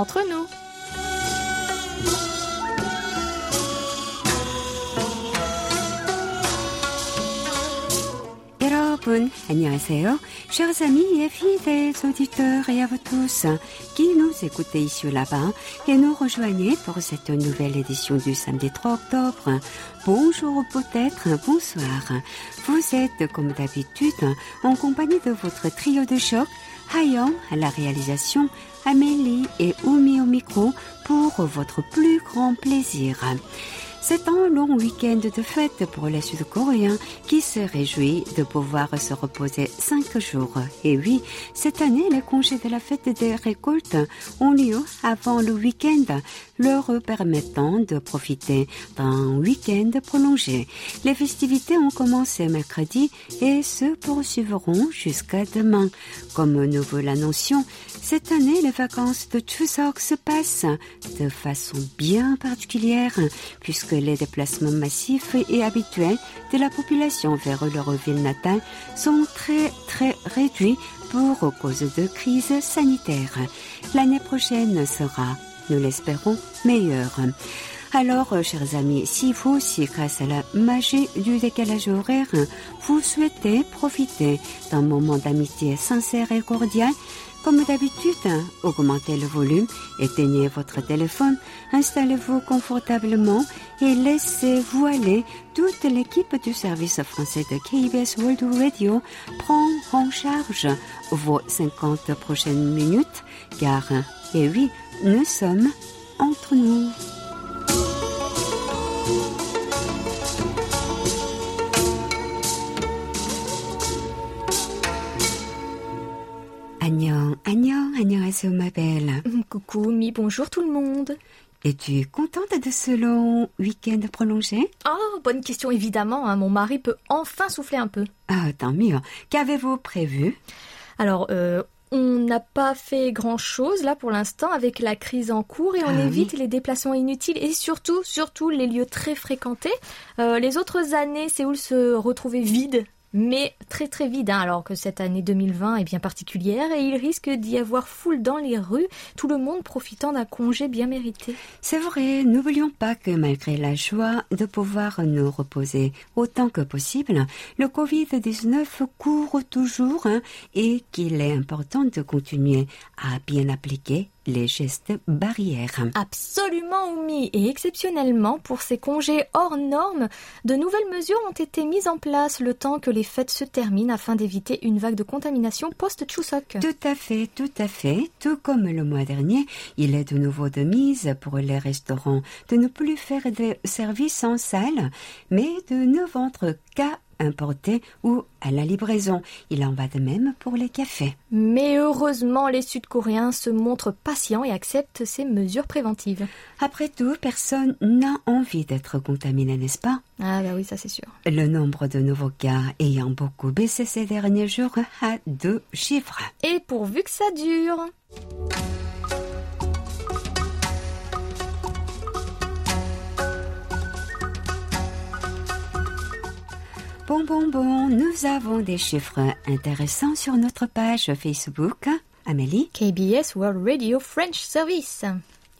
entre nous. chers amis et fidèles auditeurs et à vous tous qui nous écoutez ici ou là-bas et nous rejoignez pour cette nouvelle édition du samedi 3 octobre. Bonjour ou peut-être bonsoir. Vous êtes comme d'habitude en compagnie de votre trio de choc, Hayang à la réalisation, Amélie et Oumi au micro pour votre plus grand plaisir. C'est un long week-end de fête pour les Sud-Coréens qui se réjouit de pouvoir se reposer cinq jours. Et oui, cette année, les congés de la fête des récoltes ont lieu avant le week-end, leur permettant de profiter d'un week-end prolongé. Les festivités ont commencé mercredi et se poursuivront jusqu'à demain. Comme nous vous l'annoncions, cette année, les vacances de Chuseok se passent de façon bien particulière puisque les déplacements massifs et habituels de la population vers leur ville natale sont très très réduits pour cause de crise sanitaire. L'année prochaine sera, nous l'espérons, meilleure. Alors, chers amis, si vous aussi, grâce à la magie du décalage horaire, vous souhaitez profiter d'un moment d'amitié sincère et cordial, comme d'habitude, augmentez le volume, éteignez votre téléphone, installez-vous confortablement et laissez-vous aller. Toute l'équipe du service français de KBS World Radio prend en charge vos 50 prochaines minutes, car, et oui, nous sommes entre nous. Agnon, Agnon, 안녕하세요, ma belle. Coucou, mi bonjour tout le monde. Es-tu contente de ce long week-end prolongé Oh, bonne question évidemment, hein. mon mari peut enfin souffler un peu. Ah, tant mieux. Qu'avez-vous prévu Alors, euh, on n'a pas fait grand-chose là pour l'instant avec la crise en cours et on Ah évite oui. les déplacements inutiles et surtout, surtout les lieux très fréquentés. Euh, les autres années, Séoul se retrouvait vide. mais très très vide, hein, alors que cette année 2020 est bien particulière et il risque d'y avoir foule dans les rues, tout le monde profitant d'un congé bien mérité. C'est vrai, n'oublions pas que malgré la joie de pouvoir nous reposer autant que possible, le Covid-19 court toujours hein, et qu'il est important de continuer à bien appliquer les gestes barrières. Absolument, Oumi. Et exceptionnellement, pour ces congés hors normes, de nouvelles mesures ont été mises en place le temps que les fêtes se terminent afin d'éviter une vague de contamination post-Chuseok. Tout à fait, tout à fait. Tout comme le mois dernier, il est de nouveau de mise pour les restaurants de ne plus faire de services en salle, mais de ne vendre qu'à importer ou à la livraison. Il en va de même pour les cafés. Mais heureusement, les Sud-Coréens se montrent patients et acceptent ces mesures préventives. Après tout, personne n'a envie d'être contaminé, n'est-ce pas? Ah bah oui, ça c'est sûr. Le nombre de nouveaux cas ayant beaucoup baissé ces derniers jours a deux chiffres. Et pourvu que ça dure. Bon, bon, bon, nous avons des chiffres intéressants sur notre page Facebook. Amélie KBS World Radio French Service.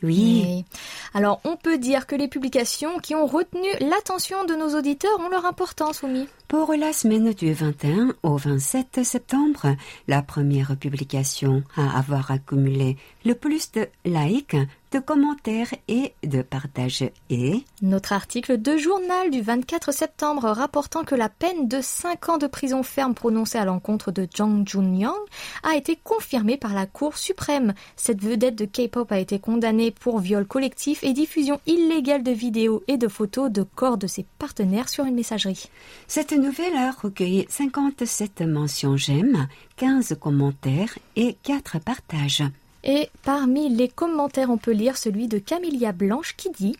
Oui. Oui. Alors, on peut dire que les publications qui ont retenu l'attention de nos auditeurs ont leur importance, Oumi. Pour la semaine du 21 au 27 septembre, la première publication à avoir accumulé le plus de likes, de commentaires et de partages est Notre article de journal du 24 septembre rapportant que la peine de 5 ans de prison ferme prononcée à l'encontre de Jang Jun-young a été confirmée par la Cour suprême. Cette vedette de K-pop a été condamnée pour viol collectif et diffusion illégale de vidéos et de photos de corps de ses partenaires sur une messagerie. Cette nouvelle a recueilli 57 mentions j'aime, 15 commentaires et 4 partages. Et parmi les commentaires, on peut lire celui de Camélia Blanche qui dit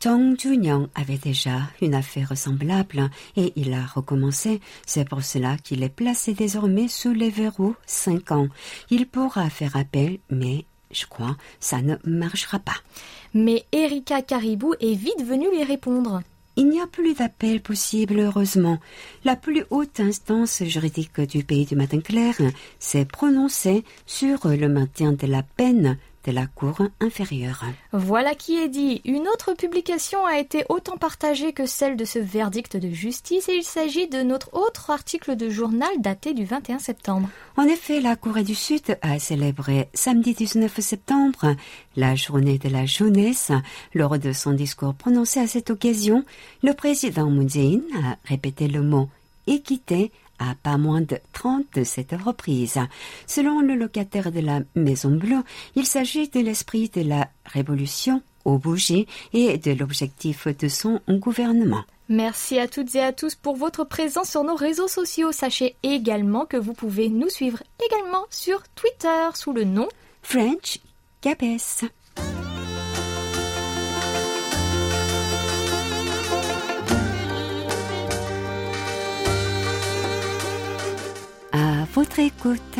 Jung Junyoung avait déjà une affaire semblable et il a recommencé. C'est pour cela qu'il est placé désormais sous les verrous 5 ans. Il pourra faire appel, mais je crois ça ne marchera pas. Mais Erika Caribou est vite venue lui répondre. Il n'y a plus d'appel possible, heureusement. La plus haute instance juridique du pays du matin clair s'est prononcée sur le maintien de la peine de la Cour inférieure. Voilà qui est dit. Une autre publication a été autant partagée que celle de ce verdict de justice et il s'agit de notre autre article de journal daté du 21 septembre. En effet, la Corée du Sud a célébré samedi 19 septembre la journée de la jeunesse. Lors de son discours prononcé à cette occasion, le président Moon Jae-in a répété le mot équité à pas moins de 30 de cette reprise. Selon le locataire de la Maison Bleue, il s'agit de l'esprit de la révolution aux bougies et de l'objectif de son gouvernement. Merci à toutes et à tous pour votre présence sur nos réseaux sociaux. Sachez également que vous pouvez nous suivre également sur Twitter sous le nom French KBS. Votre écoute.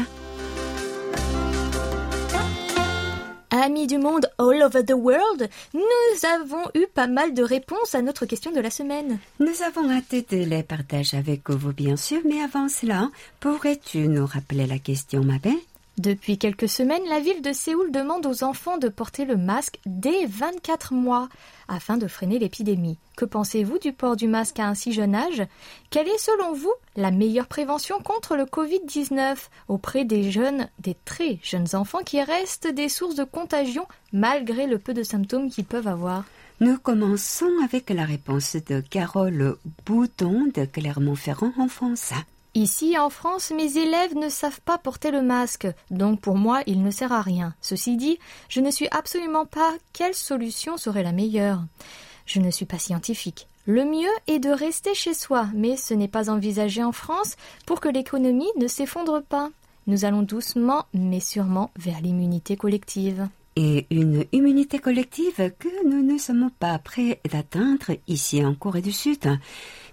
Amis du monde all over the world, nous avons eu pas mal de réponses à notre question de la semaine. Nous avons hâte de les partager avec vous, bien sûr, mais avant cela, pourrais-tu nous rappeler la question, ma belle? Depuis quelques semaines, la ville de Séoul demande aux enfants de porter le masque dès 24 mois afin de freiner l'épidémie. Que pensez-vous du port du masque à un si jeune âge? Quelle est selon vous la meilleure prévention contre le Covid-19 auprès des jeunes, des très jeunes enfants qui restent des sources de contagion malgré le peu de symptômes qu'ils peuvent avoir? Nous commençons avec la réponse de Carole Bouton de Clermont-Ferrand en France. Ici, en France, mes élèves ne savent pas porter le masque, donc pour moi, il ne sert à rien. Ceci dit, je ne suis absolument pas quelle solution serait la meilleure. Je ne suis pas scientifique. Le mieux est de rester chez soi, mais ce n'est pas envisagé en France pour que l'économie ne s'effondre pas. Nous allons doucement, mais sûrement, vers l'immunité collective. Et une immunité collective que nous ne sommes pas prêts d'atteindre ici en Corée du Sud.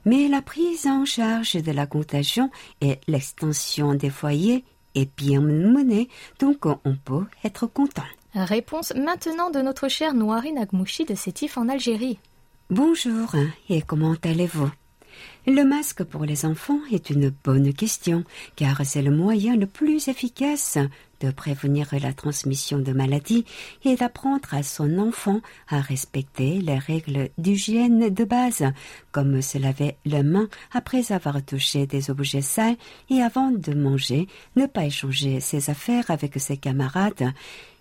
Mais la prise en charge de la contagion et l'extension des foyers est bien menée, donc on peut être content. Réponse maintenant de notre cher Noirine Agmouchi de Sétif en Algérie. Bonjour et comment allez-vous? Le masque pour les enfants est une bonne question car c'est le moyen le plus efficace de prévenir la transmission de maladies et d'apprendre à son enfant à respecter les règles d'hygiène de base, comme se laver les mains après avoir touché des objets sales et avant de manger, ne pas échanger ses affaires avec ses camarades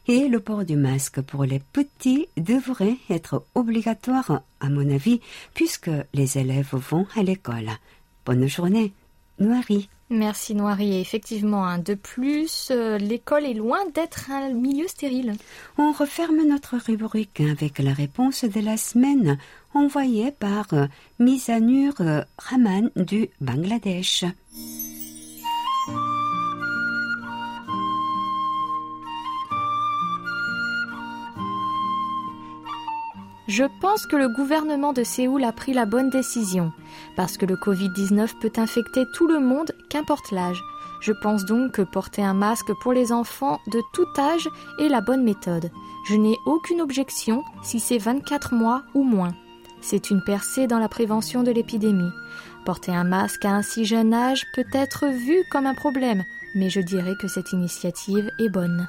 et le port du masque pour les petits devrait être obligatoire, à mon avis, puisque les élèves vont à l'école. Bonne journée, Noiri. Merci Noiri. Et effectivement, hein, de plus, euh, l'école est loin d'être un milieu stérile. On referme notre rubrique avec la réponse de la semaine envoyée par euh, Misanur euh, Rahman du Bangladesh. Je pense que le gouvernement de Séoul a pris la bonne décision, parce que le Covid-19 peut infecter tout le monde, qu'importe l'âge. Je pense donc que porter un masque pour les enfants de tout âge est la bonne méthode. Je n'ai aucune objection si c'est 24 mois ou moins. C'est une percée dans la prévention de l'épidémie. Porter un masque à un si jeune âge peut être vu comme un problème, mais je dirais que cette initiative est bonne.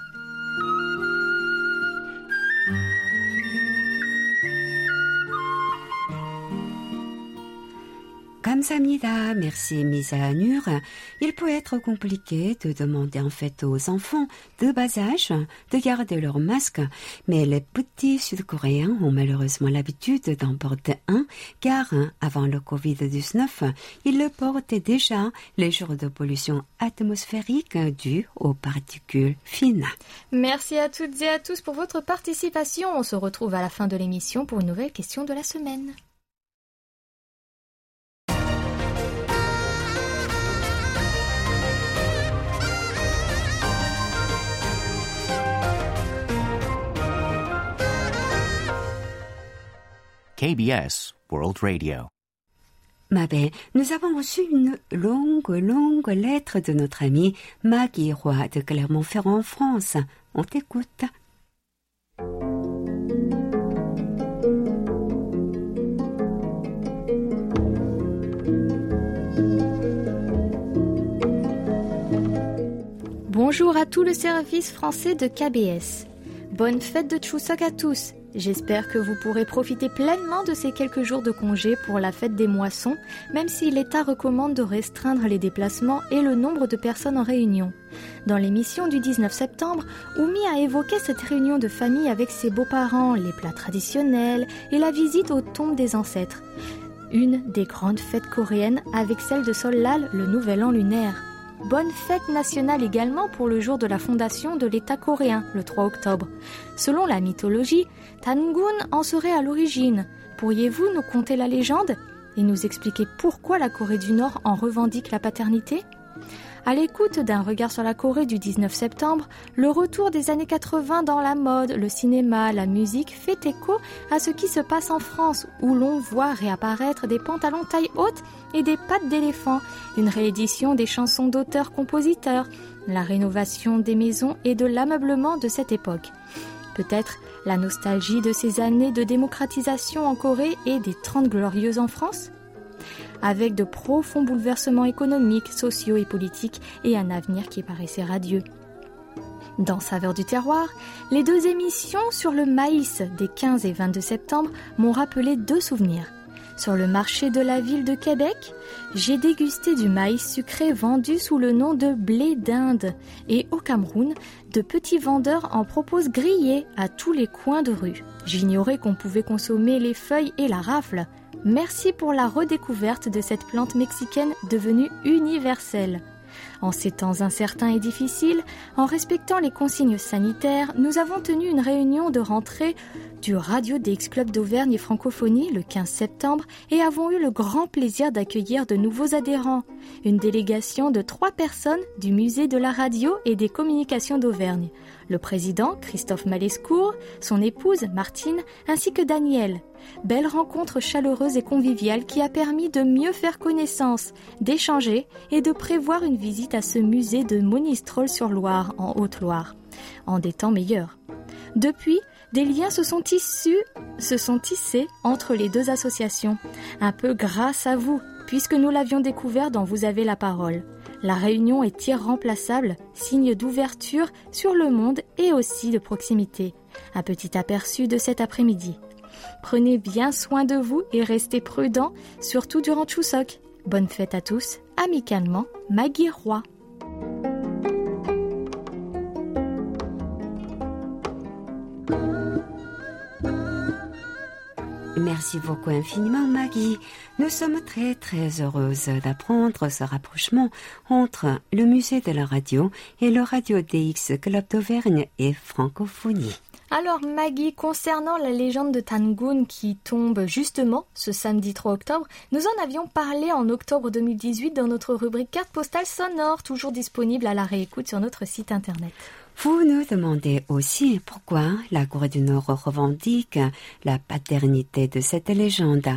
Kamsamnida, merci mise à Nur. Il peut être compliqué de demander en fait aux enfants de bas âge de garder leur masque, mais les petits Sud-Coréens ont malheureusement l'habitude d'en porter un, car avant le Covid-19, ils le portaient déjà les jours de pollution atmosphérique due aux particules fines. Merci à toutes et à tous pour votre participation. On se retrouve à la fin de l'émission pour une nouvelle question de la semaine. KBS World Radio. Ma belle, nous avons reçu une longue, longue lettre de notre ami Maggie Roy de Clermont-Ferrand en France. On t'écoute. Bonjour à tout le service français de KBS. Bonne fête de Chuseok à tous J'espère que vous pourrez profiter pleinement de ces quelques jours de congé pour la fête des moissons, même si l'État recommande de restreindre les déplacements et le nombre de personnes en réunion. Dans l'émission du 19 septembre, Oumi a évoqué cette réunion de famille avec ses beaux-parents, les plats traditionnels et la visite aux tombes des ancêtres. Une des grandes fêtes coréennes avec celle de Solal, le nouvel an lunaire. Bonne fête nationale également pour le jour de la fondation de l'État coréen, le 3 octobre. Selon la mythologie, Tangun en serait à l'origine. Pourriez-vous nous conter la légende et nous expliquer pourquoi la Corée du Nord en revendique la paternité? À l'écoute d'un regard sur la Corée du 19 septembre, le retour des années 80 dans la mode, le cinéma, la musique fait écho à ce qui se passe en France, où l'on voit réapparaître des pantalons taille haute et des pattes d'éléphant, une réédition des chansons d'auteurs-compositeurs, la rénovation des maisons et de l'ameublement de cette époque. Peut-être la nostalgie de ces années de démocratisation en Corée et des Trente Glorieuses en France? Avec de profonds bouleversements économiques, sociaux et politiques et un avenir qui paraissait radieux. Dans Saveur du terroir, les deux émissions sur le maïs des 15 et 22 septembre m'ont rappelé deux souvenirs. Sur le marché de la ville de Québec, j'ai dégusté du maïs sucré vendu sous le nom de blé d'Inde et au Cameroun, de petits vendeurs en proposent grillés à tous les coins de rue. J'ignorais qu'on pouvait consommer les feuilles et la rafle. Merci pour la redécouverte de cette plante mexicaine devenue universelle. En ces temps incertains et difficiles, en respectant les consignes sanitaires, nous avons tenu une réunion de rentrée du Radio DX Club d'Auvergne et Francophonie le 15 septembre et avons eu le grand plaisir d'accueillir de nouveaux adhérents. Une délégation de trois personnes du Musée de la Radio et des Communications d'Auvergne. Le président, Christophe Malescourt, son épouse, Martine, ainsi que Daniel. Belle rencontre chaleureuse et conviviale qui a permis de mieux faire connaissance, d'échanger et de prévoir une visite à ce musée de Monistrol-sur-Loire en Haute-Loire, en des temps meilleurs. Depuis, des liens se sont tissus, se sont tissés entre les deux associations, un peu grâce à vous, puisque nous l'avions découvert dans Vous avez la parole. La réunion est irremplaçable, signe d'ouverture sur le monde et aussi de proximité. Un petit aperçu de cet après-midi. Prenez bien soin de vous et restez prudents, surtout durant Chuseok. Bonne fête à tous, amicalement, Maggie Roy. Merci beaucoup infiniment Maggie. Nous sommes très très heureuses d'apprendre ce rapprochement entre le musée de la radio et le Radio DX Club d'Auvergne et Francophonie. Alors Maggie, concernant la légende de Tangun qui tombe justement ce samedi 3 octobre, nous en avions parlé en octobre 2018 dans notre rubrique carte postale sonore, toujours disponible à la réécoute sur notre site internet. Vous nous demandez aussi pourquoi la Corée du Nord revendique la paternité de cette légende.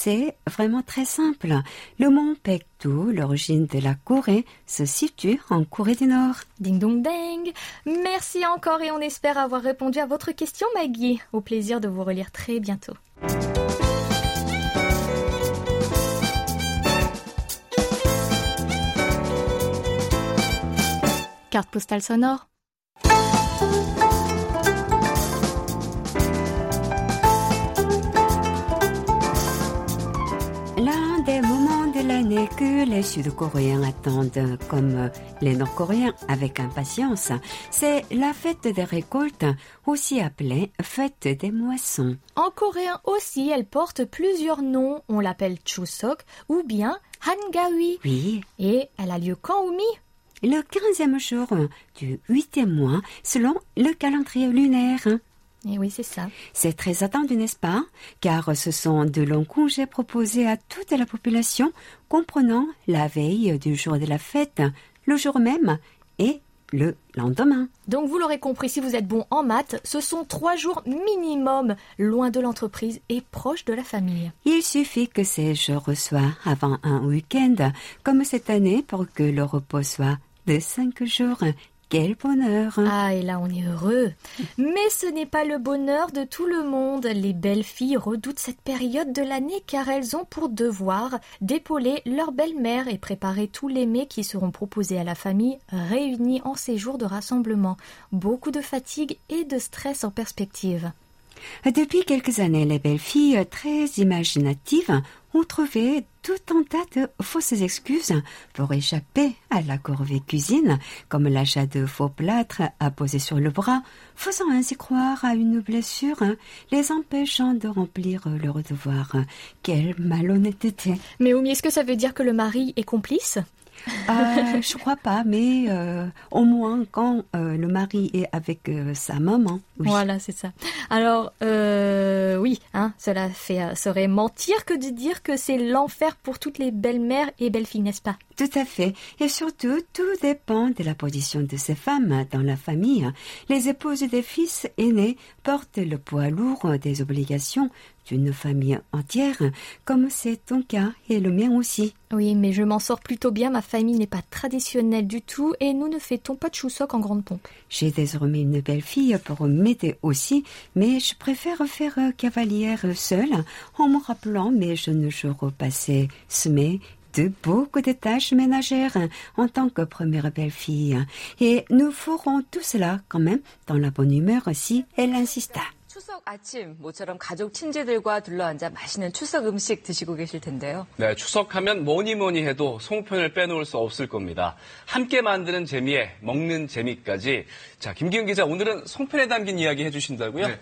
C'est vraiment très simple. Le mont Pektu, l'origine de la Corée, se situe en Corée du Nord. Ding dong ding Merci encore et on espère avoir répondu à votre question Maggie. Au plaisir de vous relire très bientôt. Carte postale sonore L'un des moments de l'année que les Sud-Coréens attendent comme les Nord-Coréens avec impatience, c'est la fête des récoltes, aussi appelée fête des moissons. En coréen aussi, elle porte plusieurs noms. On l'appelle Chuseok ou bien Hangawi. Oui, Et elle a lieu quand, Oumi? Le quinzième jour du huitième mois selon le calendrier lunaire. Et Eh oui, c'est ça. C'est très attendu, n'est-ce pas? Car ce sont de longs congés proposés à toute la population, comprenant la veille du jour de la fête, le jour même et le lendemain. Donc vous l'aurez compris, si vous êtes bon en maths, ce sont trois jours minimum loin de l'entreprise et proche de la famille. Il suffit que ces jours soient avant un week-end, comme cette année, pour que le repos soit de cinq jours Quel bonheur Ah, et là on est heureux. Mais ce n'est pas le bonheur de tout le monde. Les belles filles redoutent cette période de l'année car elles ont pour devoir d'épauler leur belle-mère et préparer tous les mets qui seront proposés à la famille réunie en ces jours de rassemblement. Beaucoup de fatigue et de stress en perspective. Depuis quelques années, les belles filles très imaginatives ont trouvé tout un tas de fausses excuses pour échapper à la corvée cuisine, comme l'achat de faux plâtres à poser sur le bras, faisant ainsi croire à une blessure, les empêchant de remplir leur devoir. Quelle malhonnêteté. Mais Oumi, est-ce que ça veut dire que le mari est complice? Euh, je crois pas, mais euh, au moins quand euh, le mari est avec euh, sa maman. Oui. Voilà, c'est ça. Alors, oui, hein, cela fait, serait mentir que de dire que c'est l'enfer pour toutes les belles-mères et belles-filles, n'est-ce pas? Tout à fait. Et surtout, tout dépend de la position de ces femmes dans la famille. Les épouses des fils aînés portent le poids lourd des obligations d'une famille entière, comme c'est ton cas et le mien aussi. Oui, mais je m'en sors plutôt bien. Ma famille n'est pas traditionnelle du tout et nous ne fêtons pas de chousoc en grande pompe. J'ai désormais une belle fille pour m'aider aussi, mais je préfère faire cavalière seule en me rappelant mes jeunes jours passés semés de beaucoup de tâches ménagères en tant que première belle-fille. Et nous ferons tout cela quand même dans la bonne humeur si elle insista. 추석 아침 모처럼 가족 친지들과 둘러앉아 맛있는 추석 음식 드시고 계실 텐데요. 네, 추석하면 뭐니 뭐니 해도 송편을 빼놓을 수 없을 겁니다. 함께 만드는 재미에 먹는 재미까지. 자, 김기훈 기자, 오늘은 송편에 담긴 이야기 해주신다고요? 네.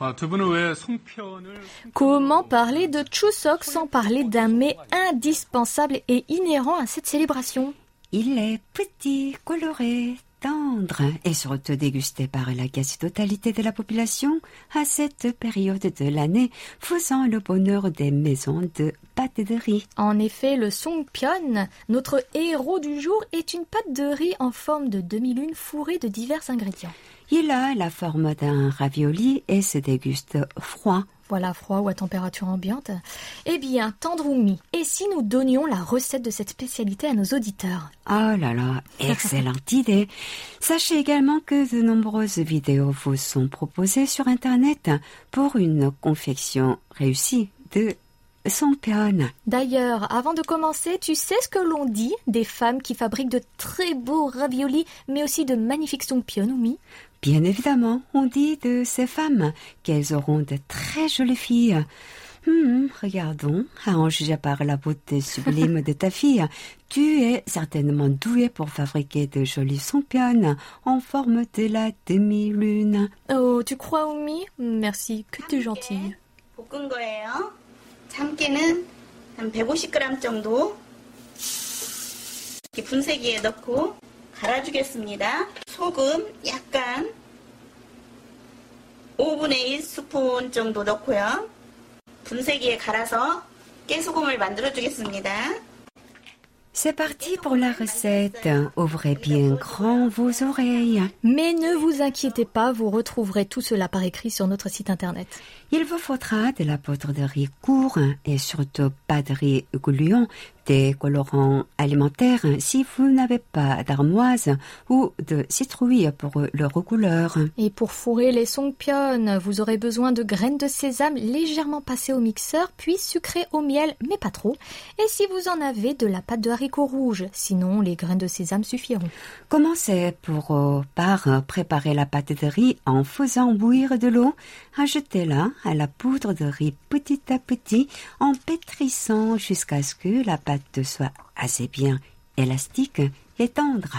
아, 두 분은 왜 송편을 Comment parler de chousoc sans parler d'un mets indispensable et inhérent à cette célébration Il est petit, coloré, tendre et surtout dégusté par la quasi-totalité de la population à cette période de l'année, faisant le bonheur des maisons de pâtes de riz. En effet, le songpyeon, notre héros du jour, est une pâte de riz en forme de demi-lune fourrée de divers ingrédients. Il a la forme d'un ravioli et se déguste froid. Voilà, froid ou à température ambiante. Eh bien, Tandroumi, et si nous donnions la recette de cette spécialité à nos auditeurs? Oh là là, excellente idée. Sachez également que de nombreuses vidéos vous sont proposées sur Internet pour une confection réussie de. D'ailleurs, avant de commencer, tu sais ce que l'on dit des femmes qui fabriquent de très beaux raviolis, mais aussi de magnifiques songpyeon, Oumi Bien évidemment, on dit de ces femmes qu'elles auront de très jolies filles. Hmm, regardons, à en juger par la beauté sublime de ta fille, tu es certainement douée pour fabriquer de jolis songpyeon en forme de la demi-lune. Oh, tu crois, Oumi Merci, que tu es gentille. 볶은 거예요. 참깨는 한 150g 정도 이렇게 분쇄기에 넣고 갈아주겠습니다. 소금 약간 5분의 1스푼 정도 넣고요. 분쇄기에 갈아서 깨소금을 만들어 주겠습니다. C'est parti pour la recette. Ouvrez bien grand vos oreilles. Mais ne vous inquiétez pas, vous retrouverez tout cela par écrit sur notre site internet. Il vous faudra de la poudre de riz court et surtout pas de riz gluant, des colorants alimentaires si vous n'avez pas d'armoise ou de citrouille pour leur couleur. Et pour fourrer les songpyeon, vous aurez besoin de graines de sésame légèrement passées au mixeur, puis sucrées au miel, mais pas trop. Et si vous en avez, de la pâte de haricot rouge, sinon les graines de sésame suffiront. Commencez pour euh, par préparer la pâte de riz en faisant bouillir de l'eau. Ajoutez-la à la poudre de riz petit à petit en pétrissant jusqu'à ce que la pâte soit assez bien élastique et tendre.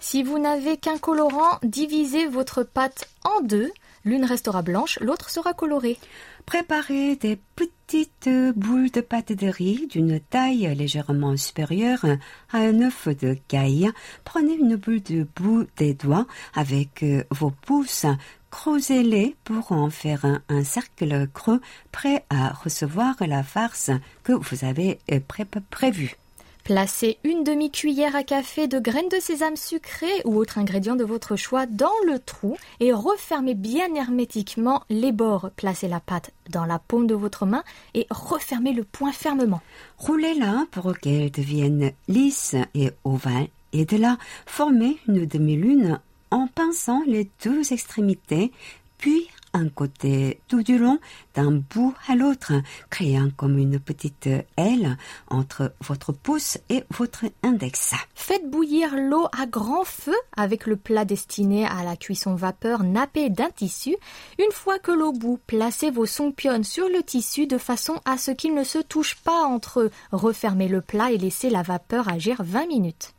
Si vous n'avez qu'un colorant, divisez votre pâte en deux. L'une restera blanche, l'autre sera colorée. Préparez des petites boules de pâte de riz d'une taille légèrement supérieure à un œuf de caille. Prenez une boule de bout des doigts avec vos pouces. Creusez-les pour en faire un, un cercle creux prêt à recevoir la farce que vous avez euh, pré- prévue. Placez une demi-cuillère à café de graines de sésame sucrées ou autre ingrédient de votre choix dans le trou et refermez bien hermétiquement les bords. Placez la pâte dans la paume de votre main et refermez le point fermement. Roulez-la pour qu'elle devienne lisse et ovale et de là formez une demi-lune en pinçant les deux extrémités, puis un côté tout du long d'un bout à l'autre, créant comme une petite aile entre votre pouce et votre index. Faites bouillir l'eau à grand feu avec le plat destiné à la cuisson vapeur nappé d'un tissu. Une fois que l'eau bout, placez vos songpyeon sur le tissu de façon à ce qu'ils ne se touchent pas entre eux. Refermez le plat et laissez la vapeur agir 20 minutes.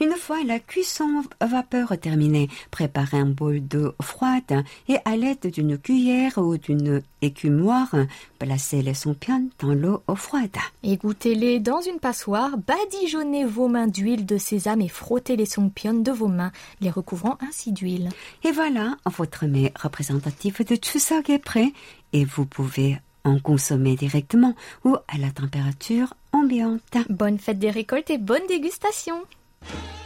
Une fois la cuisson vapeur terminée, préparez un bol d'eau froide et à l'aide d'une cuillère ou d'une écumoire, placez les sompions dans l'eau froide. Égouttez-les dans une passoire, badigeonnez vos mains d'huile de sésame et frottez les sompions de vos mains, les recouvrant ainsi d'huile. Et voilà, votre mets représentatif de Chuseok est prêt et vous pouvez en consommer directement ou à la température ambiante. Bonne fête des récoltes et bonne dégustation Hey!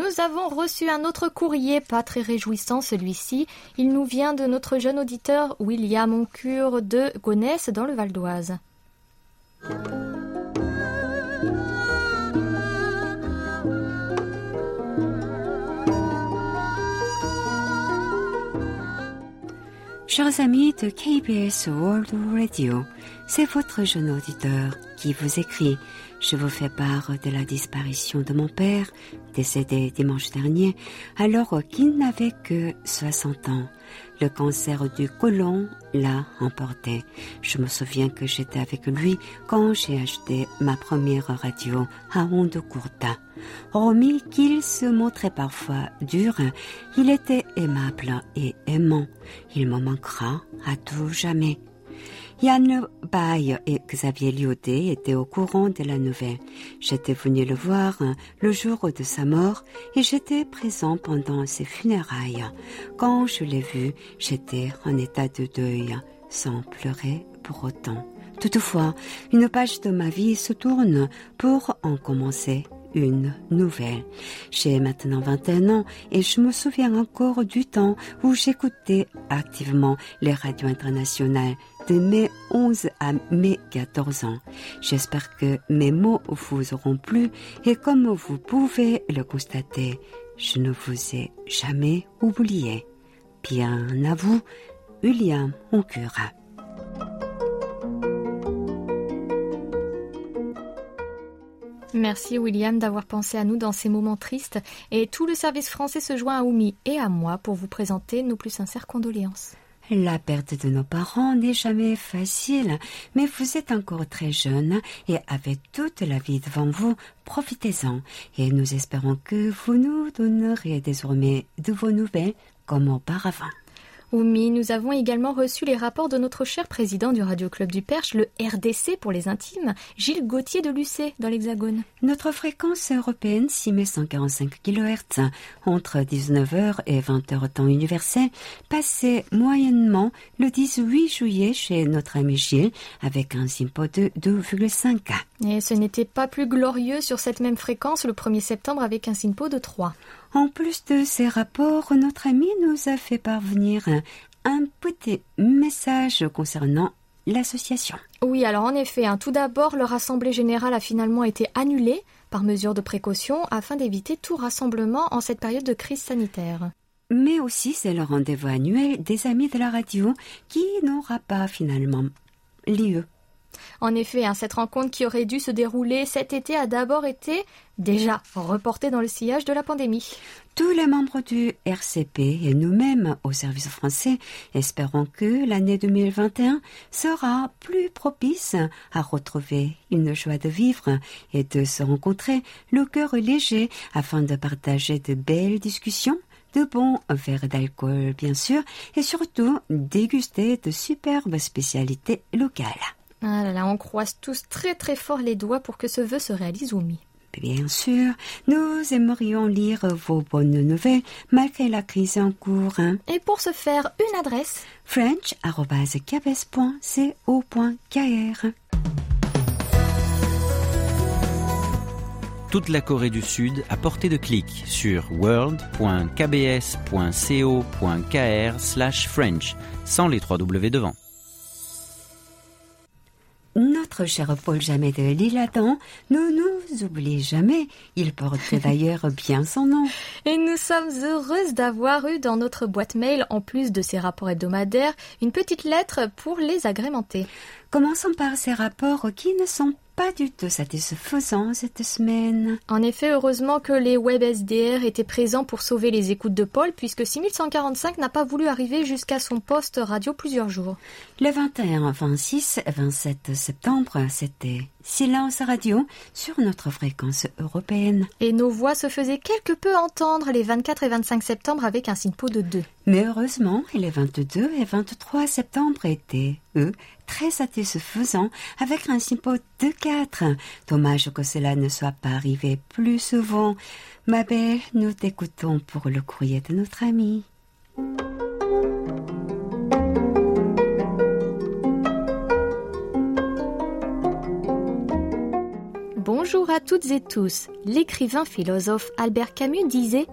Nous avons reçu un autre courrier, pas très réjouissant celui-ci. Il nous vient de notre jeune auditeur William Oncure de Gonesse dans le Val d'Oise. Chers amis de KBS World Radio, c'est votre jeune auditeur qui vous écrit. Je vous fais part de la disparition de mon père, décédé dimanche dernier, alors qu'il n'avait que 60 ans. Le cancer du côlon l'a emporté. Je me souviens que j'étais avec lui quand j'ai acheté ma première radio à onde courte. Hormis qu'il se montrait parfois dur, il était aimable et aimant. Il me manquera à tout jamais. Yann Baye et Xavier Lyoté étaient au courant de la nouvelle. J'étais venu le voir le jour de sa mort et j'étais présent pendant ses funérailles. Quand je l'ai vu, j'étais en état de deuil, sans pleurer pour autant. Toutefois, une page de ma vie se tourne pour en commencer une nouvelle. J'ai maintenant 21 ans et je me souviens encore du temps où j'écoutais activement les radios internationales de mes 11 à mes 14 ans. J'espère que mes mots vous auront plu et comme vous pouvez le constater, je ne vous ai jamais oublié. Bien à vous, William Oncura. Merci William d'avoir pensé à nous dans ces moments tristes et tout le service français se joint à Oumi et à moi pour vous présenter nos plus sincères condoléances. La perte de nos parents n'est jamais facile, mais vous êtes encore très jeune et avec toute la vie devant vous, profitez-en et nous espérons que vous nous donnerez désormais de vos nouvelles comme auparavant. Oumi, nous avons également reçu les rapports de notre cher président du Radio Club du Perche, le RDC pour les intimes, Gilles Gauthier de Lucé, dans l'Hexagone. Notre fréquence européenne 6145 kHz entre 19h et 20h temps universel passait moyennement le 18 juillet chez notre ami Gilles avec un simpo de 2,5. Et ce n'était pas plus glorieux sur cette même fréquence le 1er septembre avec un SINPO de 3. En plus de ces rapports, notre ami nous a fait parvenir un petit message concernant l'association. Oui, alors en effet, hein, tout d'abord, leur assemblée générale a finalement été annulée par mesure de précaution afin d'éviter tout rassemblement en cette période de crise sanitaire. Mais aussi, c'est le rendez-vous annuel des amis de la radio qui n'aura pas finalement lieu. En effet, hein, cette rencontre qui aurait dû se dérouler cet été a d'abord été déjà reportée dans le sillage de la pandémie. Tous les membres du RCP et nous-mêmes au service français espérons que l'année 2021 sera plus propice à retrouver une joie de vivre et de se rencontrer le cœur léger afin de partager de belles discussions de bons verres d'alcool bien sûr et surtout déguster de superbes spécialités locales. Ah là là, on croise tous très très fort les doigts pour que ce vœu se réalise, Oumi. Bien sûr, nous aimerions lire vos bonnes nouvelles malgré la crise en cours. hein. Et pour ce faire, une adresse. french.cabes.co.kr Toute la Corée du Sud à portée de clic sur world.kbs.co.kr/french sans les trois W devant. Notre cher Paul Jamais de l'Île-Adam ne nous oublie jamais. Il porte d'ailleurs bien son nom. Et nous sommes heureuses d'avoir eu dans notre boîte mail, en plus de ces rapports hebdomadaires, une petite lettre pour les agrémenter. Commençons par ces rapports qui ne sont pas du tout satisfaisants cette semaine. En effet, heureusement que les web SDR étaient présents pour sauver les écoutes de Paul, puisque 6145 n'a pas voulu arriver jusqu'à son poste radio plusieurs jours. Le 21, 26 et 27 septembre, c'était silence radio sur notre fréquence européenne. Et nos voix se faisaient quelque peu entendre les 24 et 25 septembre avec un SINPO de 2. Mais heureusement, les 22 et 23 septembre étaient, eux, très satisfaisants avec un simpo de 4. Dommage que cela ne soit pas arrivé plus souvent. Ma belle, nous t'écoutons pour le courrier de notre ami. Bonjour à toutes et tous. L'écrivain philosophe Albert Camus disait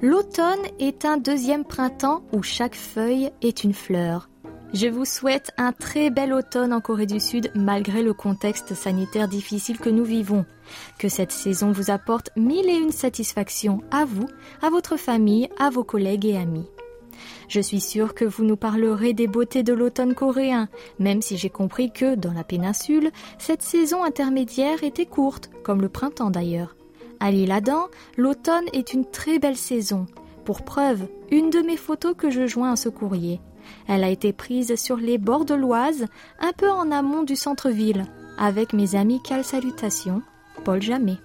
L'automne est un deuxième printemps où chaque feuille est une fleur. Je vous souhaite un très bel automne en Corée du Sud malgré le contexte sanitaire difficile que nous vivons. Que cette saison vous apporte mille et une satisfactions à vous, à votre famille, à vos collègues et amis. Je suis sûre que vous nous parlerez des beautés de l'automne coréen, même si j'ai compris que, dans la péninsule, cette saison intermédiaire était courte, comme le printemps d'ailleurs. À l'île Adam, l'automne est une très belle saison. Pour preuve, une de mes photos que je joins à ce courrier. Elle a été prise sur les bords de l'Oise, un peu en amont du centre-ville, avec mes amicales salutations, Paul Jamais.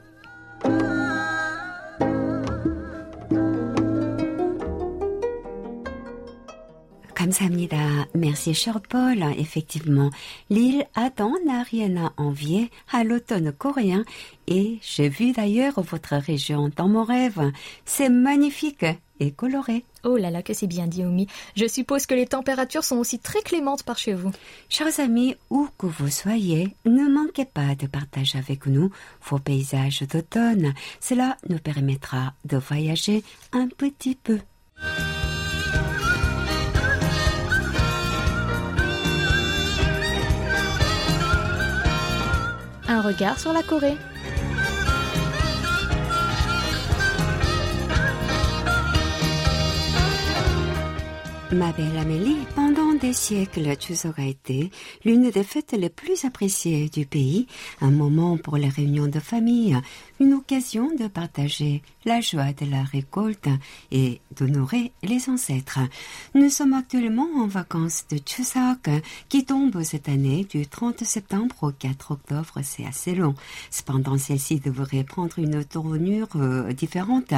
감사합니다. Merci, cher Paul. Effectivement, l'île Adam n'a rien à envier à l'automne coréen et j'ai vu d'ailleurs votre région dans mon rêve. C'est magnifique et coloré. Oh là là, que c'est bien dit, Omi. Je suppose que les températures sont aussi très clémentes par chez vous. Chers amis, où que vous soyez, ne manquez pas de partager avec nous vos paysages d'automne. Cela nous permettra de voyager un petit peu. Regard sur la Corée. Ma belle Amélie, pendant des siècles, Chuseok a été l'une des fêtes les plus appréciées du pays, un moment pour les réunions de famille, une occasion de partager la joie de la récolte et d'honorer les ancêtres. Nous sommes actuellement en vacances de Chuseok, qui tombe cette année du 30 septembre au 4 octobre, c'est assez long. Cependant, celle-ci devrait prendre une tournure euh, différente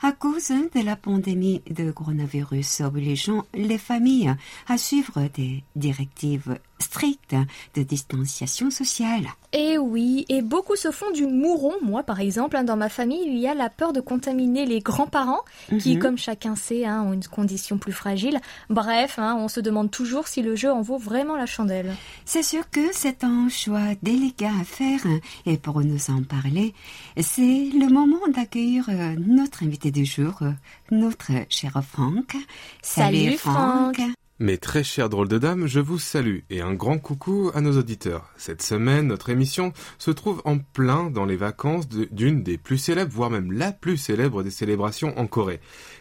à cause de la pandémie de coronavirus obligeant les familles à suivre des directives strictes de distanciation sociale. Et oui, et beaucoup se font du mouron. Moi, par exemple, hein, dans ma famille, il y a la peur de contaminer les grands-parents, qui, Mhm. comme chacun sait, hein, ont une condition plus fragile. Bref, hein, on se demande toujours si le jeu en vaut vraiment la chandelle. C'est sûr que c'est un choix délicat à faire et pour nous en parler, c'est le moment d'accueillir euh, notre invité du jour, euh, notre cher Franck. Salut, Franck. Mes très chers drôles de dames, je vous salue et un grand coucou à nos auditeurs. Cette semaine, notre émission se trouve en plein dans les vacances d'une des plus célèbres, voire même la plus célèbre des célébrations en Corée.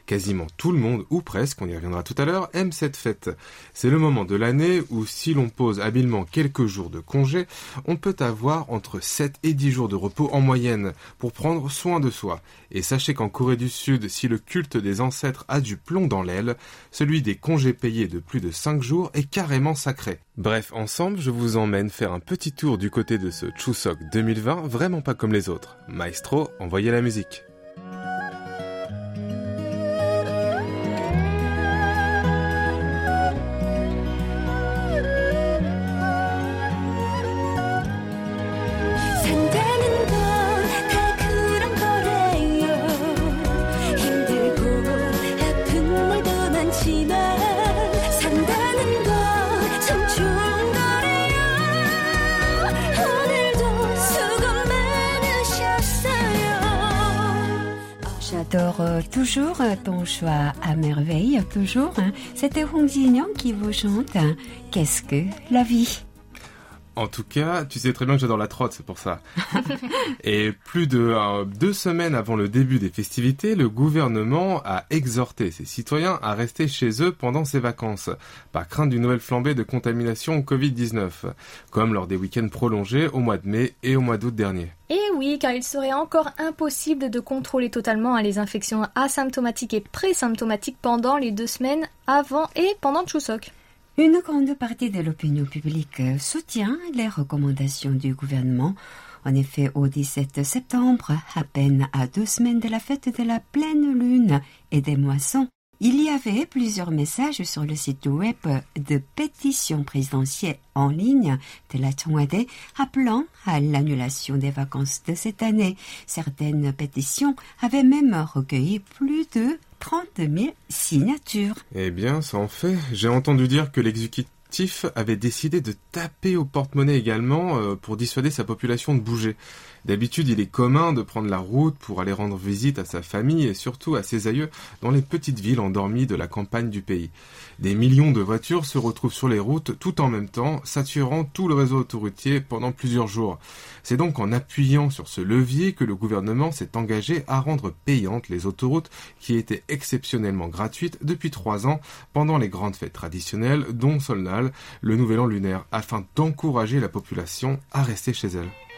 Quasiment tout le monde, ou presque, on y reviendra tout à l'heure, aime cette fête. C'est le moment de l'année où si l'on pose habilement quelques jours de congé, on peut avoir entre 7 et 10 jours de repos en moyenne pour prendre soin de soi. Et sachez qu'en Corée du Sud, si le culte des ancêtres a du plomb dans l'aile, celui des congés payés de plus de 5 jours est carrément sacré. Bref, ensemble, je vous emmène faire un petit tour du côté de ce Chuseok 2020, vraiment pas comme les autres. Maestro, envoyez la musique. J'adore euh, toujours ton choix à merveille, toujours. hein. C'était Hong Jin qui vous chante hein, Qu'est-ce que la vie En tout cas, tu sais très bien que j'adore la trotte, c'est pour ça. Et plus de euh, deux semaines avant le début des festivités, le gouvernement a exhorté ses citoyens à rester chez eux pendant ces vacances, par crainte d'une nouvelle flambée de contamination au Covid-19, comme lors des week-ends prolongés au mois de mai et au mois d'août dernier. Et oui, car il serait encore impossible de contrôler totalement hein, les infections asymptomatiques et présymptomatiques pendant les deux semaines avant et pendant Chuseok. Une grande partie de l'opinion publique euh, soutient les recommandations du gouvernement. En effet, au 17 septembre, à peine à deux semaines de la fête de la pleine lune et des moissons, il y avait plusieurs messages sur le site web de pétition présidentielle en ligne de la Chongade appelant à l'annulation des vacances de cette année. Certaines pétitions avaient même recueilli plus de 30 000 signatures. Eh bien, ça en fait. J'ai entendu dire que l'exécutif avait décidé de taper au porte-monnaie également euh, pour dissuader sa population de bouger. D'habitude, il est commun de prendre la route pour aller rendre visite à sa famille et surtout à ses aïeux dans les petites villes endormies de la campagne du pays. Des millions de voitures se retrouvent sur les routes tout en même temps, saturant tout le réseau autoroutier pendant plusieurs jours. C'est donc en appuyant sur ce levier que le gouvernement s'est engagé à rendre payantes les autoroutes qui étaient exceptionnellement gratuites depuis trois ans pendant les grandes fêtes traditionnelles, dont Solnal, le nouvel an lunaire, afin d'encourager la population à rester chez elle.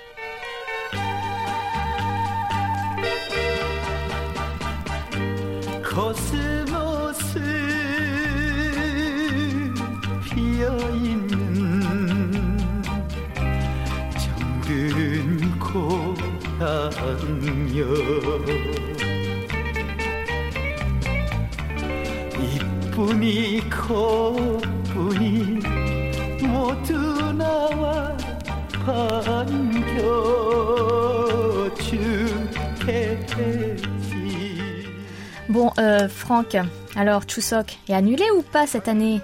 고향여 이쁜이 코뿐이 모두 나와 반겨주겠지 Bon, euh, Franck, alors Chuseok est annulé ou pas cette année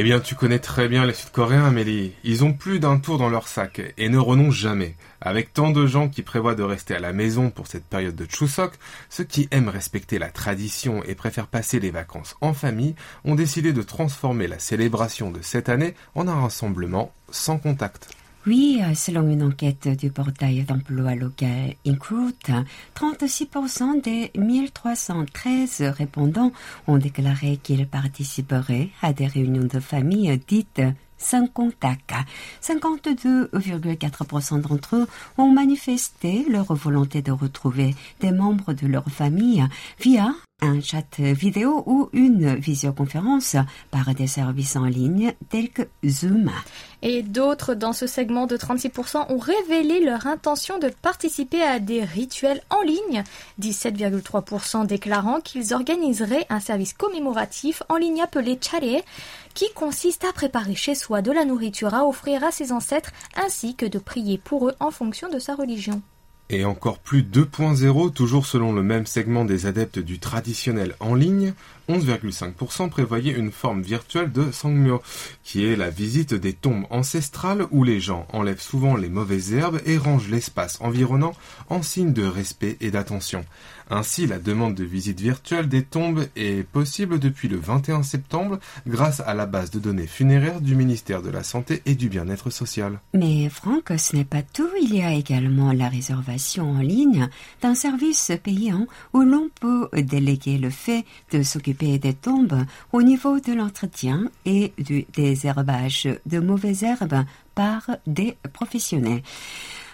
Eh bien, tu connais très bien les Sud-Coréens, Amélie. Ils ont plus d'un tour dans leur sac et ne renoncent jamais. Avec tant de gens qui prévoient de rester à la maison pour cette période de Chuseok, ceux qui aiment respecter la tradition et préfèrent passer les vacances en famille ont décidé de transformer la célébration de cette année en un rassemblement sans contact. Oui, euh, selon une enquête du portail d'emploi local Incroot, 36% des 1313 répondants ont déclaré qu'ils participeraient à des réunions de famille dites sans contact. 52,4% d'entre eux ont manifesté leur volonté de retrouver des membres de leur famille via un chat vidéo ou une visioconférence par des services en ligne tels que Zoom. Et d'autres dans ce segment de 36% ont révélé leur intention de participer à des rituels en ligne, 17,3% déclarant qu'ils organiseraient un service commémoratif en ligne appelé Chare, qui consiste à préparer chez soi de la nourriture à offrir à ses ancêtres ainsi que de prier pour eux en fonction de sa religion. Et encore plus 2.0, toujours selon le même segment des adeptes du traditionnel en ligne, 11,5% prévoyaient une forme virtuelle de Sangmyo, qui est la visite des tombes ancestrales où les gens enlèvent souvent les mauvaises herbes et rangent l'espace environnant en signe de respect et d'attention. Ainsi, la demande de visite virtuelle des tombes est possible depuis le 21 septembre grâce à la base de données funéraires du ministère de la Santé et du Bien-être social. Mais Franck, ce n'est pas tout. Il y a également la réservation en ligne d'un service payant où l'on peut déléguer le fait de s'occuper des tombes au niveau de l'entretien et du désherbage de mauvaises herbes par des professionnels.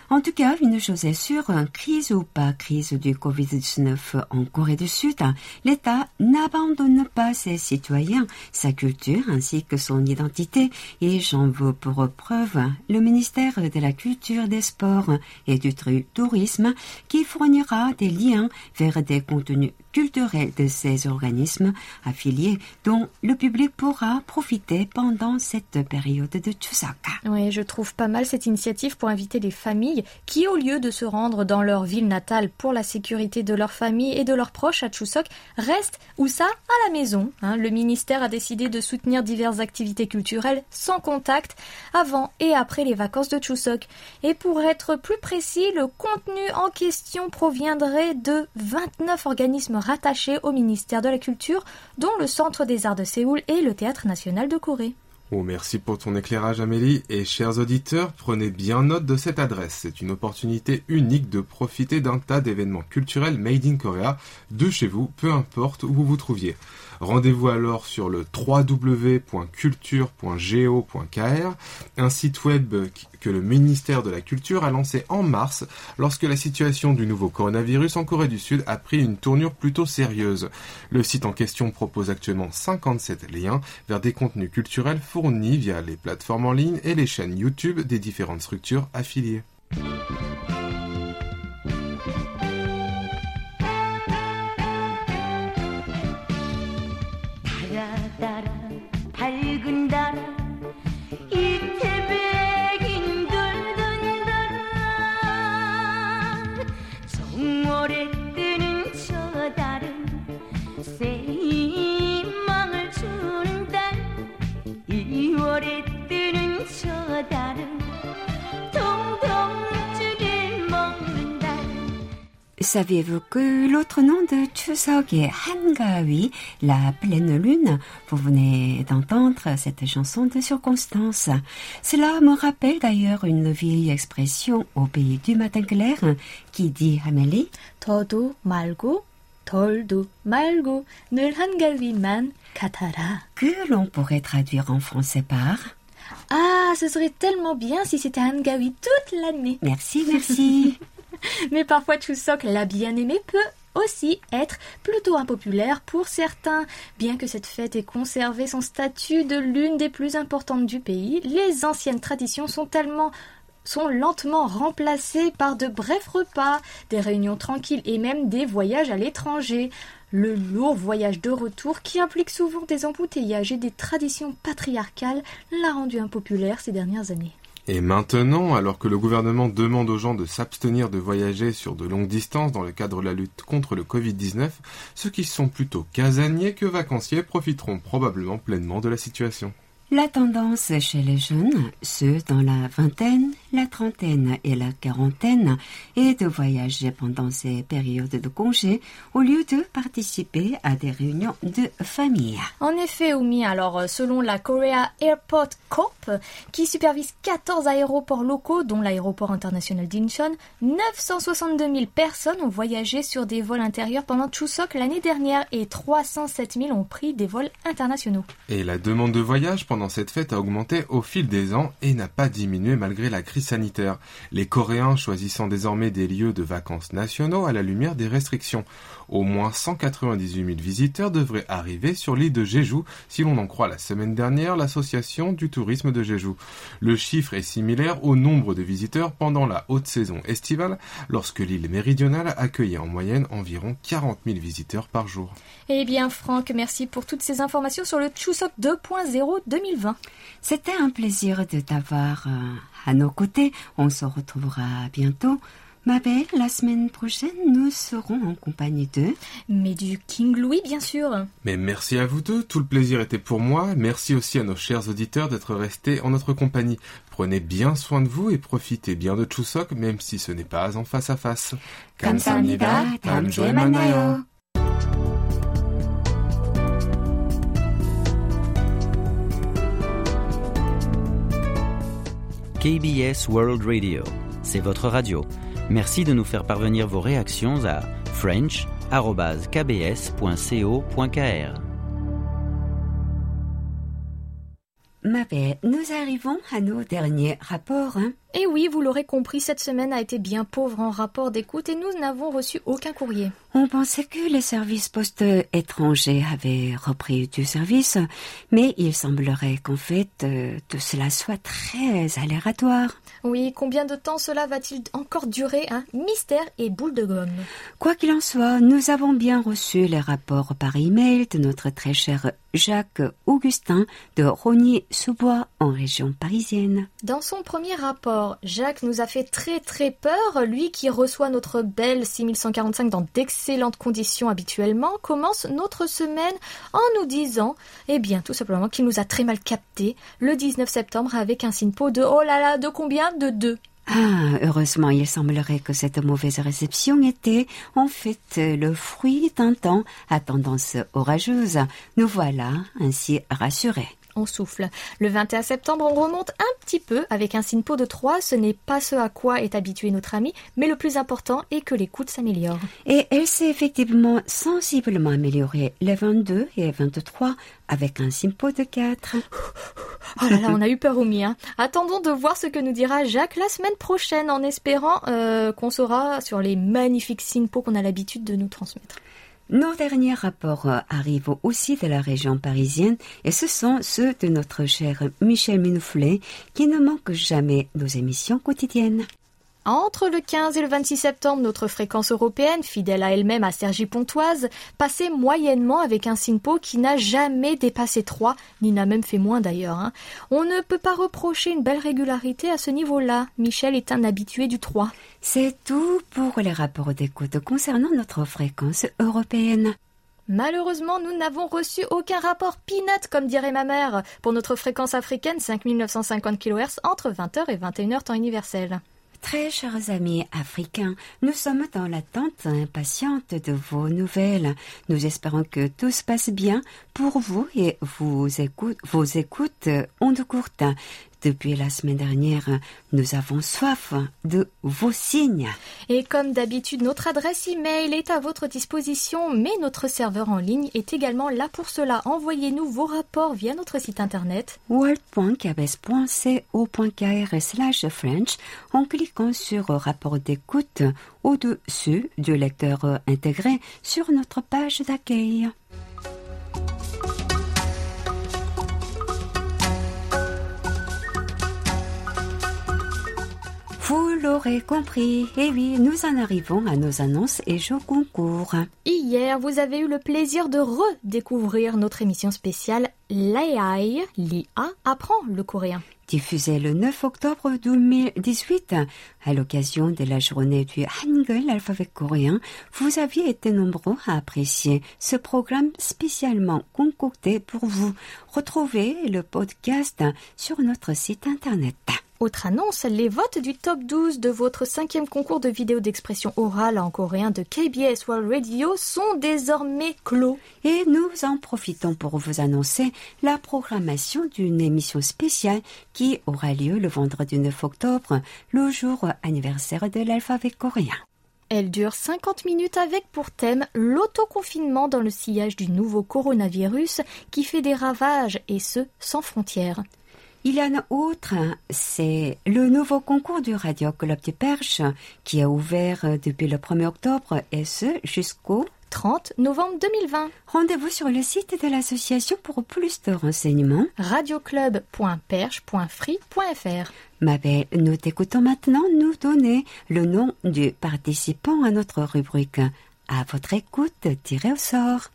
En tout cas, une chose est sûre, crise ou pas crise du Covid-19 en Corée du Sud, l'État n'abandonne pas ses citoyens, sa culture ainsi que son identité et j'en veux pour preuve le ministère de la Culture, des Sports et du Tourisme qui fournira des liens vers des contenus culturelle de ces organismes affiliés dont le public pourra profiter pendant cette période de Chuseok. Oui, je trouve pas mal cette initiative pour inviter les familles qui, au lieu de se rendre dans leur ville natale pour la sécurité de leur famille et de leurs proches à Chuseok, restent ou ça à la maison. hein. Le ministère a décidé de soutenir diverses activités culturelles sans contact avant et après les vacances de Chuseok. Et pour être plus précis, le contenu en question proviendrait de 29 organismes rattachés au ministère de la Culture, dont le Centre des Arts de Séoul et le Théâtre national de Corée. Oh, merci pour ton éclairage Amélie et chers auditeurs, prenez bien note de cette adresse. C'est une opportunité unique de profiter d'un tas d'événements culturels made in Korea de chez vous, peu importe où vous vous trouviez. Rendez-vous alors sur le www.culture.go.kr, un site web que le ministère de la Culture a lancé en mars lorsque la situation du nouveau coronavirus en Corée du Sud a pris une tournure plutôt sérieuse. Le site en question propose actuellement 57 liens vers des contenus culturels fournis via les plateformes en ligne et les chaînes YouTube des différentes structures affiliées. 2월에 뜨는 저 달은 동동주를 먹는 달 Saviez-vous que l'autre nom de Chuseok est Hangawi, la pleine lune Vous venez d'entendre cette chanson de circonstance. Cela me rappelle d'ailleurs une vieille expression au pays du matin clair qui dit Amélie 더도 말고 덜도 말고 늘 한가위만 같아라. que l'on pourrait traduire en français par Ah, ce serait tellement bien si c'était Hangawi toute l'année. Merci, merci. Mais parfois Chuseok, la bien-aimée, peut aussi être plutôt impopulaire pour certains. Bien que cette fête ait conservé son statut de l'une des plus importantes du pays, les anciennes traditions sont tellement sont lentement remplacées par de brefs repas, des réunions tranquilles et même des voyages à l'étranger. Le lourd voyage de retour, qui implique souvent des embouteillages et des traditions patriarcales, l'a rendu impopulaire ces dernières années. Et maintenant, alors que le gouvernement demande aux gens de s'abstenir de voyager sur de longues distances dans le cadre de la lutte contre le Covid-19, ceux qui sont plutôt casaniers que vacanciers profiteront probablement pleinement de la situation. La tendance chez les jeunes, ceux dans la vingtaine, la trentaine et la quarantaine, est de voyager pendant ces périodes de congé au lieu de participer à des réunions de famille. En effet, Oumi, alors euh, selon la Korea Airport Corp, qui supervise 14 aéroports locaux, dont l'aéroport international d'Incheon, 962 000 personnes ont voyagé sur des vols intérieurs pendant Chuseok l'année dernière et 307 000 ont pris des vols internationaux. Et la demande de voyage pendant cette fête a augmenté au fil des ans et n'a pas diminué malgré la crise sanitaire. Les Coréens choisissant désormais des lieux de vacances nationaux à la lumière des restrictions. Au moins 198 000 visiteurs devraient arriver sur l'île de Jeju si l'on en croit la semaine dernière l'association du tourisme de Jeju. Le chiffre est similaire au nombre de visiteurs pendant la haute saison estivale lorsque l'île méridionale accueillait en moyenne environ 40 000 visiteurs par jour. Eh bien, Franck, merci pour toutes ces informations sur le Chuseok 2.0 2020. C'était un plaisir de t'avoir euh, à nos côtés. On se retrouvera bientôt. Ma belle, la semaine prochaine, nous serons en compagnie de... Mais du King Louis, bien sûr. Mais merci à vous deux, tout le plaisir était pour moi. Merci aussi à nos chers auditeurs d'être restés en notre compagnie. Prenez bien soin de vous et profitez bien de Chuseok, même si ce n'est pas en face à face. 감사합니다. KBS World Radio, c'est votre radio. Merci de nous faire parvenir vos réactions à french.kbs.co.kr. Ma nous arrivons à nos derniers rapports. hein. Et oui, vous l'aurez compris, cette semaine a été bien pauvre en rapport d'écoute et nous n'avons reçu aucun courrier. On pensait que les services postes étrangers avaient repris du service, mais il semblerait qu'en fait euh, tout cela soit très aléatoire. Oui, combien de temps cela va-t-il encore durer hein? Mystère et boule de gomme. Quoi qu'il en soit, nous avons bien reçu les rapports par email de notre très cher Jacques Augustin de Rogny-sous-Bois en région parisienne. Dans son premier rapport, Jacques nous a fait très très peur. Lui qui reçoit notre belle 6145 dans d'excellentes conditions habituellement, commence notre semaine en nous disant, eh bien tout simplement qu'il nous a très mal capté le 19 septembre avec un SINPO de oh là là, de combien De 2. Ah, heureusement, il semblerait que cette mauvaise réception était en fait le fruit d'un temps à tendance orageuse. Nous voilà ainsi rassurés. On souffle. Le 21 septembre, on remonte un petit peu avec un SINPO de 3. Ce n'est pas ce à quoi est habitué notre ami, mais le plus important est que l'écoute s'améliore. Et elle s'est effectivement sensiblement améliorée les 22 et 23 avec un SINPO de 4. Oh là là, on a eu peur au mien. Attendons de voir ce que nous dira Jacques la semaine prochaine en espérant euh, qu'on saura sur les magnifiques SINPO qu'on a l'habitude de nous transmettre. Nos derniers rapports euh, arrivent aussi de la région parisienne et ce sont ceux de notre cher Michel Minouflet qui ne manque jamais nos émissions quotidiennes. Entre le 15 et le 26 septembre, notre fréquence européenne, fidèle à elle-même à Sergi Pontoise, passait moyennement avec un SINPO qui n'a jamais dépassé 3, ni n'a même fait moins d'ailleurs. hein. On ne peut pas reprocher une belle régularité à ce niveau-là. Michel est un habitué du 3. C'est tout pour les rapports d'écoute concernant notre fréquence européenne. Malheureusement, nous n'avons reçu aucun rapport peanut, comme dirait ma mère, pour notre fréquence africaine 5950 kHz entre 20h et 21h temps universel. Très chers amis africains, nous sommes dans l'attente impatiente de vos nouvelles. Nous espérons que tout se passe bien pour vous et vos écoutes, vos écoutes ondes courtes. Depuis la semaine dernière, nous avons soif de vos signes. Et comme d'habitude, notre adresse email est à votre disposition, mais notre serveur en ligne est également là pour cela. Envoyez-nous vos rapports via notre site internet. world.kbs.co.kr slash French en cliquant sur rapport d'écoute au-dessus du lecteur intégré sur notre page d'accueil. L'aurez compris, et oui, nous en arrivons à nos annonces et jeux concours. Hier, vous avez eu le plaisir de redécouvrir notre émission spéciale L'AI, l'IA apprend le coréen. Diffusée le 9 octobre 2018, à l'occasion de la journée du Hangul alphabet coréen, vous aviez été nombreux à apprécier ce programme spécialement concocté pour vous. Retrouvez le podcast sur notre site internet. Autre annonce, les votes du top 12 de votre cinquième concours de vidéo d'expression orale en coréen de KBS World Radio sont désormais clos. Et nous en profitons pour vous annoncer la programmation d'une émission spéciale qui aura lieu le vendredi 9 octobre, le jour anniversaire de l'alphabet coréen. Elle dure 50 minutes avec pour thème l'autoconfinement dans le sillage du nouveau coronavirus qui fait des ravages et ce sans frontières. Il y en a autre, c'est le nouveau concours du Radio Club du Perche qui a ouvert depuis le 1er octobre et ce jusqu'au 30 novembre 2020. Rendez-vous sur le site de l'association pour plus de renseignements. radioclub.perche.free.fr Ma belle, nous t'écoutons maintenant nous donner le nom du participant à notre rubrique. À votre écoute, tiré au sort.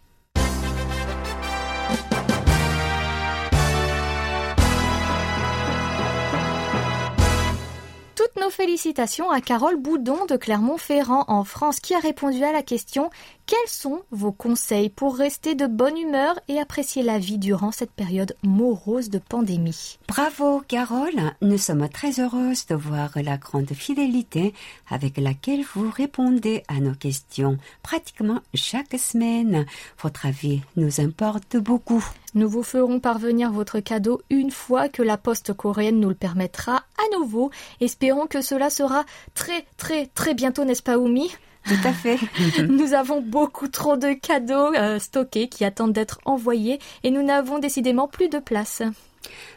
Nos félicitations à Carole Boudon de Clermont-Ferrand en France qui a répondu à la question Quels sont vos conseils pour rester de bonne humeur et apprécier la vie durant cette période morose de pandémie? Bravo Carole, nous sommes très heureuses de voir la grande fidélité avec laquelle vous répondez à nos questions pratiquement chaque semaine. Votre avis nous importe beaucoup. Nous vous ferons parvenir votre cadeau une fois que la poste coréenne nous le permettra à nouveau. Espérons que cela sera très très très bientôt, n'est-ce pas Oumi? Tout à fait. Nous avons beaucoup trop de cadeaux euh, stockés qui attendent d'être envoyés et nous n'avons décidément plus de place.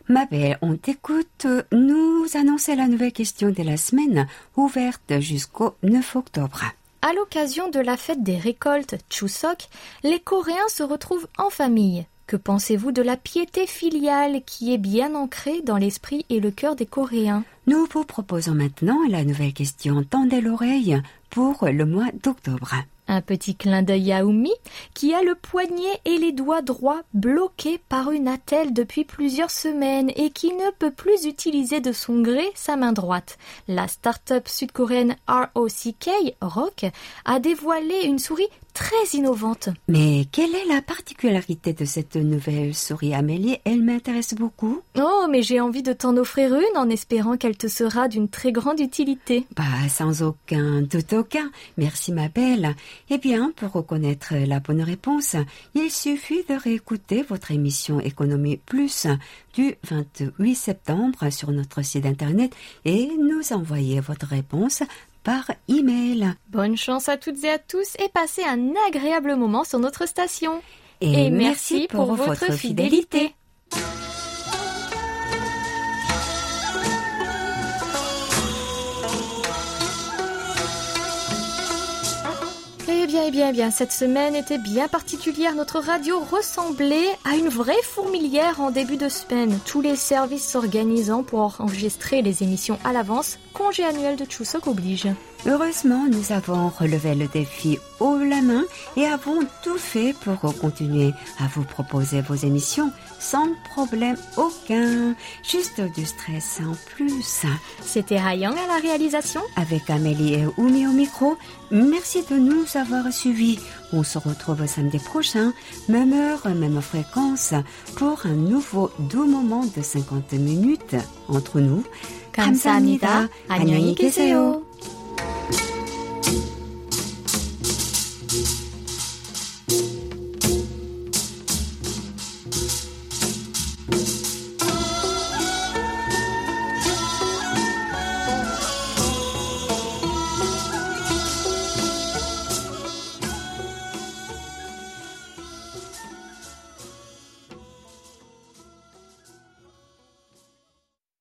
Ma belle, on t'écoute. Nous annoncer la nouvelle question de la semaine, ouverte jusqu'au 9 octobre. À l'occasion de la fête des récoltes Chuseok, les Coréens se retrouvent en famille. Que pensez-vous de la piété filiale qui est bien ancrée dans l'esprit et le cœur des Coréens? Nous vous proposons maintenant la nouvelle question Tendez l'oreille pour le mois d'octobre. Un petit clin d'œil à Oumi, qui a le poignet et les doigts droits bloqués par une attelle depuis plusieurs semaines et qui ne peut plus utiliser de son gré sa main droite. La start-up sud-coréenne ROCK, Rock, a dévoilé une souris très innovante. Mais quelle est la particularité de cette nouvelle souris Amélie? Elle m'intéresse beaucoup. Oh, mais j'ai envie de t'en offrir une en espérant qu'elle te sera d'une très grande utilité. Bah, sans aucun doute aucun. Merci ma belle. Eh bien, pour reconnaître la bonne réponse, il suffit de réécouter votre émission Économie Plus du 28 septembre sur notre site internet et nous envoyer votre réponse par email. Bonne chance à toutes et à tous et passez un agréable moment sur notre station. Et, merci pour, votre fidélité. Bien, bien, bien, cette semaine était bien particulière. Notre radio ressemblait à une vraie fourmilière en début de semaine. Tous les services s'organisant pour enregistrer les émissions à l'avance. Congé annuel de Chuseok oblige. Heureusement, nous avons relevé le défi haut la main et avons tout fait pour continuer à vous proposer vos émissions sans problème aucun. Juste du stress en plus. C'était Hayang à la réalisation. Avec Amélie et Oumi au micro, merci de nous avoir suivis. On se retrouve samedi prochain, même heure, même fréquence, pour un nouveau doux moment de 50 minutes entre nous. 감사합니다. 안녕히 계세요. thank you